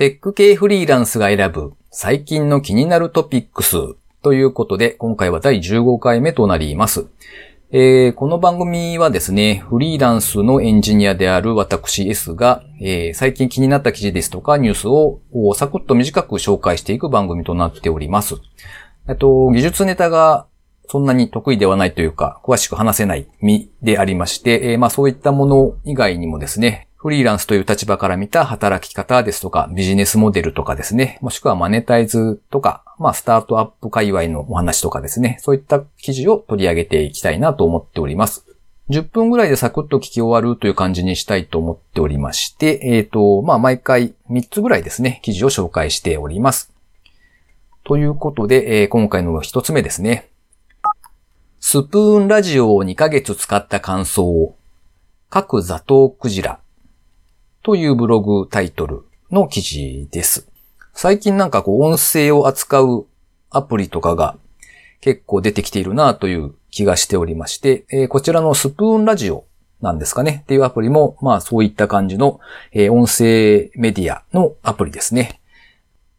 テック系フリーランスが選ぶ最近の気になるトピックスということで、今回は第15回目となります。えー、この番組はですね、フリーランスのエンジニアである私 S が、えー、最近気になった記事ですとかニュースをサクッと短く紹介していく番組となっております。えっと、技術ネタがそんなに得意ではないというか、詳しく話せない身でありまして、えー、まあそういったもの以外にもですね、フリーランスという立場から見た働き方ですとか、ビジネスモデルとかですね、もしくはマネタイズとか、まあ、スタートアップ界隈のお話とかですね、そういった記事を取り上げていきたいなと思っております。10分ぐらいでサクッと聞き終わるという感じにしたいと思っておりまして、えっ、ー、と、まあ、毎回3つぐらいですね、記事を紹介しております。ということで、えー、今回の1つ目ですね。スプーンラジオを2ヶ月使った感想各ザトウクジラというブログタイトルの記事です。最近なんかこう音声を扱うアプリとかが結構出てきているなという気がしておりまして、えー、こちらのスプーンラジオなんですかねっていうアプリも、まあそういった感じの、えー、音声メディアのアプリですね。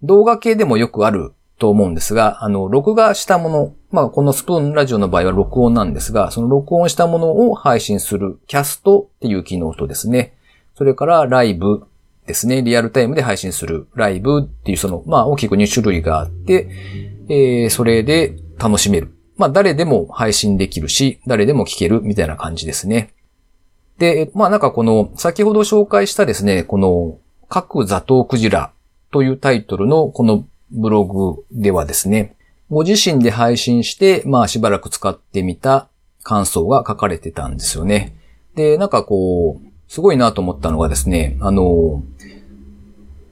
動画系でもよくあると思うんですが、あの、録画したもの、まあこのスプーンラジオの場合は録音なんですが、その録音したものを配信するキャストっていう機能とですね、それからライブですね。リアルタイムで配信するライブっていうその、まあ大きく2種類があって、えー、それで楽しめる。まあ誰でも配信できるし、誰でも聞けるみたいな感じですね。で、まあなんかこの、先ほど紹介したですね、この、各ザトウクジラというタイトルのこのブログではですね、ご自身で配信して、まあしばらく使ってみた感想が書かれてたんですよね。で、なんかこう、すごいなと思ったのがですね、あの、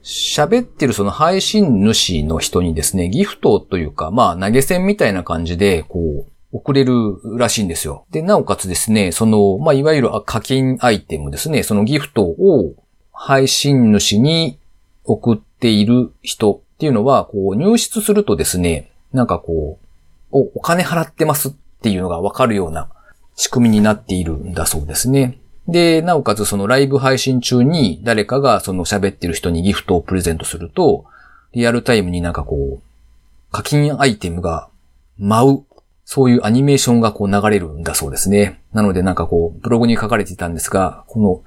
喋ってるその配信主の人にですね、ギフトというか、まあ投げ銭みたいな感じで、こう、送れるらしいんですよ。で、なおかつですね、その、まあ、いわゆる課金アイテムですね、そのギフトを配信主に送っている人っていうのは、こう、入室するとですね、なんかこう、お、お金払ってますっていうのがわかるような仕組みになっているんだそうですね。で、なおかつそのライブ配信中に誰かがその喋ってる人にギフトをプレゼントすると、リアルタイムになんかこう、課金アイテムが舞う、そういうアニメーションがこう流れるんだそうですね。なのでなんかこう、ブログに書かれていたんですが、この、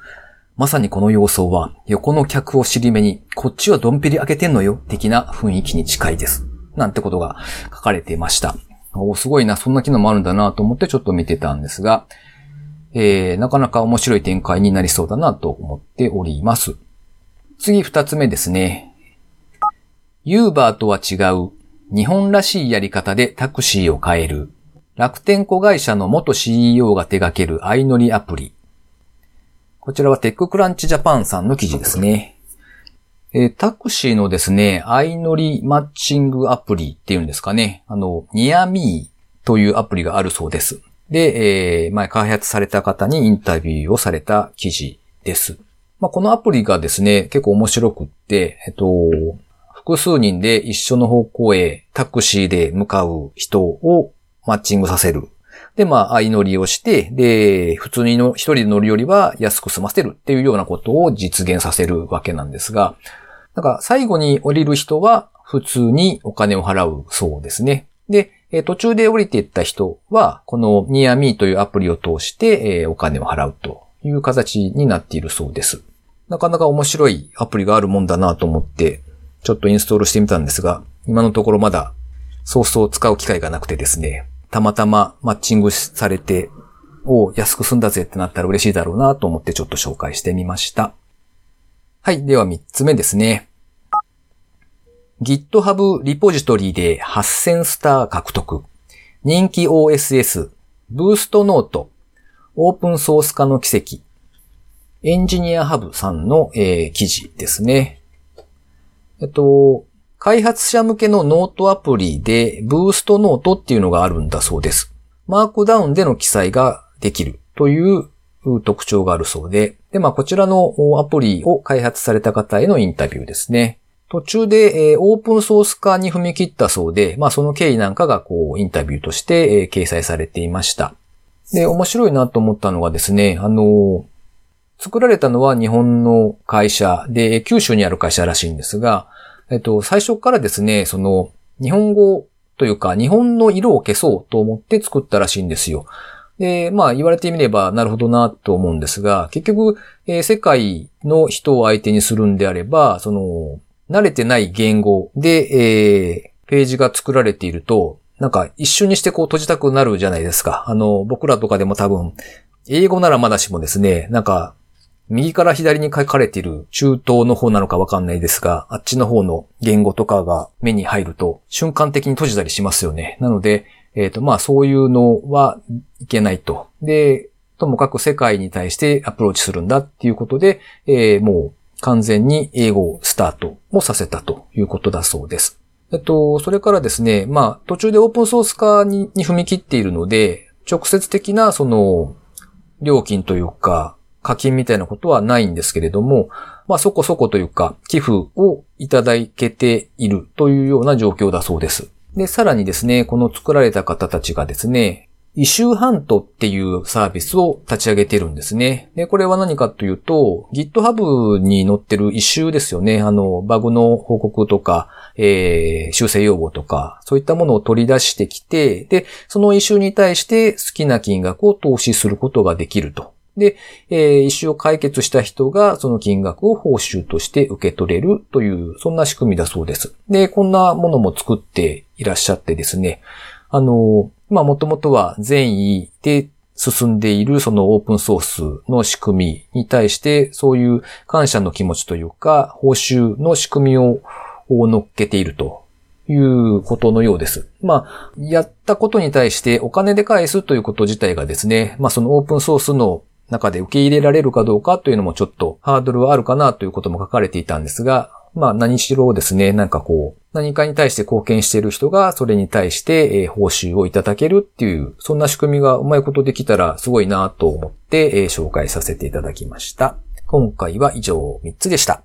まさにこの様相は、横の客を尻目に、こっちはドンペリ開けてんのよ、的な雰囲気に近いです。なんてことが書かれていました。おすごいな、そんな機能もあるんだなと思ってちょっと見てたんですが、えー、なかなか面白い展開になりそうだなと思っております。次二つ目ですね。ユーバーとは違う日本らしいやり方でタクシーを変える楽天子会社の元 CEO が手掛ける相乗りアプリ。こちらはテッククランチジャパンさんの記事ですね。えー、タクシーのですね、相乗りマッチングアプリっていうんですかね。あの、ニアミーというアプリがあるそうです。で、えー、前開発された方にインタビューをされた記事です。まあ、このアプリがですね、結構面白くって、えっと、複数人で一緒の方向へタクシーで向かう人をマッチングさせる。で、まあ、相乗りをして、で、普通にの一人で乗るよりは安く済ませるっていうようなことを実現させるわけなんですが、なんか最後に降りる人は普通にお金を払うそうですね。で、え途中で降りていった人は、この NearMe というアプリを通して、えお金を払うという形になっているそうです。なかなか面白いアプリがあるもんだなと思って、ちょっとインストールしてみたんですが、今のところまだそうそう使う機会がなくてですね、たまたまマッチングされて、お安く済んだぜってなったら嬉しいだろうなと思ってちょっと紹介してみました。はい。では3つ目ですね。GitHub リポジトリで8000スター獲得。人気 OSS、ブーストノート、オープンソース化の奇跡。エンジニアハブさんの、えー、記事ですね。えっと、開発者向けのノートアプリで、ブーストノートっていうのがあるんだそうです。マークダウンでの記載ができるという特徴があるそうで、で、まあ、こちらのアプリを開発された方へのインタビューですね。途中で、えー、オープンソース化に踏み切ったそうで、まあその経緯なんかがこうインタビューとして、えー、掲載されていました。で、面白いなと思ったのがですね、あの、作られたのは日本の会社で、九州にある会社らしいんですが、えっと、最初からですね、その、日本語というか、日本の色を消そうと思って作ったらしいんですよ。で、まあ言われてみればなるほどなと思うんですが、結局、えー、世界の人を相手にするんであれば、その、慣れてない言語で、えー、ページが作られていると、なんか一瞬にしてこう閉じたくなるじゃないですか。あの、僕らとかでも多分、英語ならまだしもですね、なんか、右から左に書かれている中東の方なのかわかんないですが、あっちの方の言語とかが目に入ると瞬間的に閉じたりしますよね。なので、えっ、ー、と、まあそういうのはいけないと。で、ともかく世界に対してアプローチするんだっていうことで、えー、もう完全に英語をスタートもさせたということだそうです。えっと、それからですね、まあ途中でオープンソース化に踏み切っているので、直接的なその料金というか課金みたいなことはないんですけれども、まあそこそこというか寄付をいただけているというような状況だそうです。で、さらにですね、この作られた方たちがですね、イシューハントっていうサービスを立ち上げてるんですね。で、これは何かというと、GitHub に載ってるイシューですよね。あの、バグの報告とか、えー、修正要望とか、そういったものを取り出してきて、で、そのイシューに対して好きな金額を投資することができると。で、えー、イシューを解決した人がその金額を報酬として受け取れるという、そんな仕組みだそうです。で、こんなものも作っていらっしゃってですね、あの、まあ、もともとは善意で進んでいるそのオープンソースの仕組みに対して、そういう感謝の気持ちというか、報酬の仕組みを乗っけているということのようです。まあ、やったことに対してお金で返すということ自体がですね、まあそのオープンソースの中で受け入れられるかどうかというのもちょっとハードルはあるかなということも書かれていたんですが、まあ何しろですね、なんかこう、何かに対して貢献している人がそれに対してえ報酬をいただけるっていう、そんな仕組みがうまいことできたらすごいなと思ってえ紹介させていただきました。今回は以上3つでした。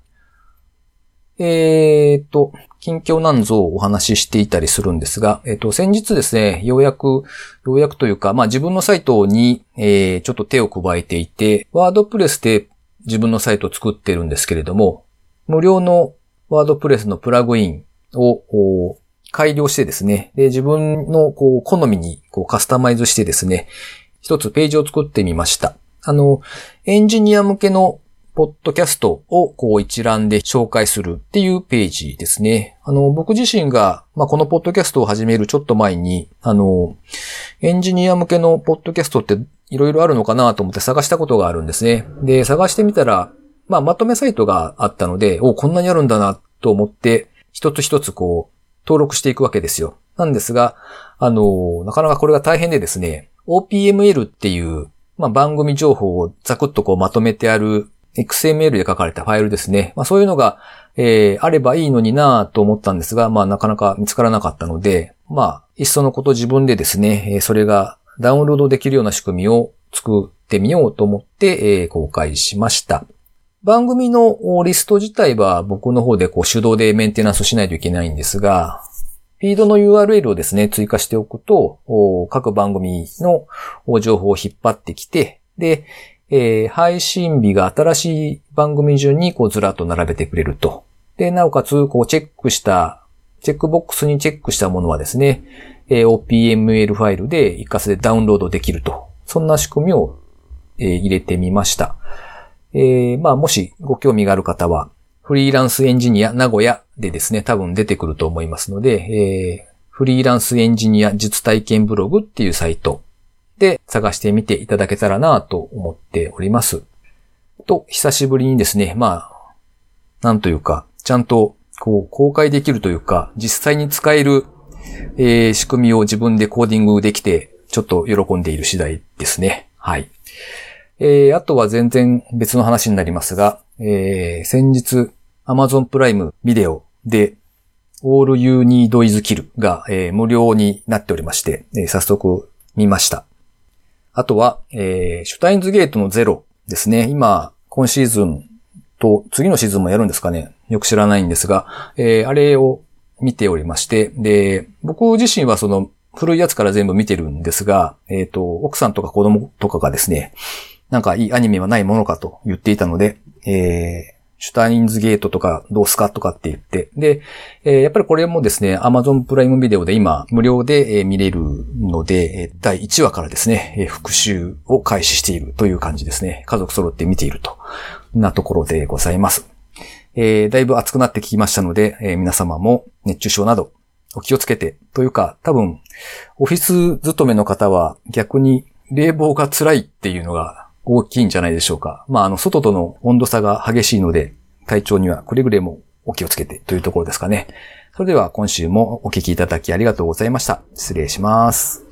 えー、っと、近況なんぞをお話ししていたりするんですが、えー、っと、先日ですね、ようやく、ようやくというか、まあ自分のサイトに、えー、ちょっと手を加えていて、ワードプレスで自分のサイトを作ってるんですけれども、無料のワードプレスのプラグインを改良してですね、で自分のこう好みにこうカスタマイズしてですね、一つページを作ってみました。あの、エンジニア向けのポッドキャストをこう一覧で紹介するっていうページですね。あの、僕自身が、まあ、このポッドキャストを始めるちょっと前に、あの、エンジニア向けのポッドキャストっていろいろあるのかなと思って探したことがあるんですね。で、探してみたら、まあ、まとめサイトがあったので、お、こんなにあるんだなと思って、一つ一つこう、登録していくわけですよ。なんですが、あの、なかなかこれが大変でですね、OPML っていう、まあ、番組情報をザクッとこうまとめてある XML で書かれたファイルですね。まあ、そういうのが、えー、あればいいのになぁと思ったんですが、まあ、なかなか見つからなかったので、まあ、いっそのこと自分でですね、それがダウンロードできるような仕組みを作ってみようと思って、えー、公開しました。番組のリスト自体は僕の方でこう手動でメンテナンスしないといけないんですが、フィードの URL をですね、追加しておくと、各番組の情報を引っ張ってきて、で、えー、配信日が新しい番組順にこうずらっと並べてくれると。で、なおかつ、こうチェックした、チェックボックスにチェックしたものはですね、え、OPML ファイルで一括でダウンロードできると。そんな仕組みを、え、入れてみました。えー、まあ、もしご興味がある方は、フリーランスエンジニア名古屋でですね、多分出てくると思いますので、えー、フリーランスエンジニア実体験ブログっていうサイトで探してみていただけたらなと思っております。と、久しぶりにですね、まあ、なんというか、ちゃんとこう公開できるというか、実際に使える、えー、仕組みを自分でコーディングできて、ちょっと喜んでいる次第ですね。はい。えー、あとは全然別の話になりますが、えー、先日 Amazon プライムビデオで All You Need Is Kill が、えー、無料になっておりまして、えー、早速見ました。あとは、えー、シュタインズゲートのゼロですね。今、今シーズンと次のシーズンもやるんですかね。よく知らないんですが、えー、あれを見ておりまして、で、僕自身はその古いやつから全部見てるんですが、えっ、ー、と、奥さんとか子供とかがですね、なんかいいアニメはないものかと言っていたので、えー、シュタインズゲートとかどうすかとかって言って。で、えー、やっぱりこれもですね、Amazon プライムビデオで今無料で、えー、見れるので、第1話からですね、えー、復習を開始しているという感じですね。家族揃って見ていると。なところでございます。えー、だいぶ暑くなってきましたので、えー、皆様も熱中症などお気をつけて、というか、多分、オフィス勤めの方は逆に冷房が辛いっていうのが大きいんじゃないでしょうか。まあ、あの、外との温度差が激しいので、体調にはくれぐれもお気をつけてというところですかね。それでは今週もお聞きいただきありがとうございました。失礼します。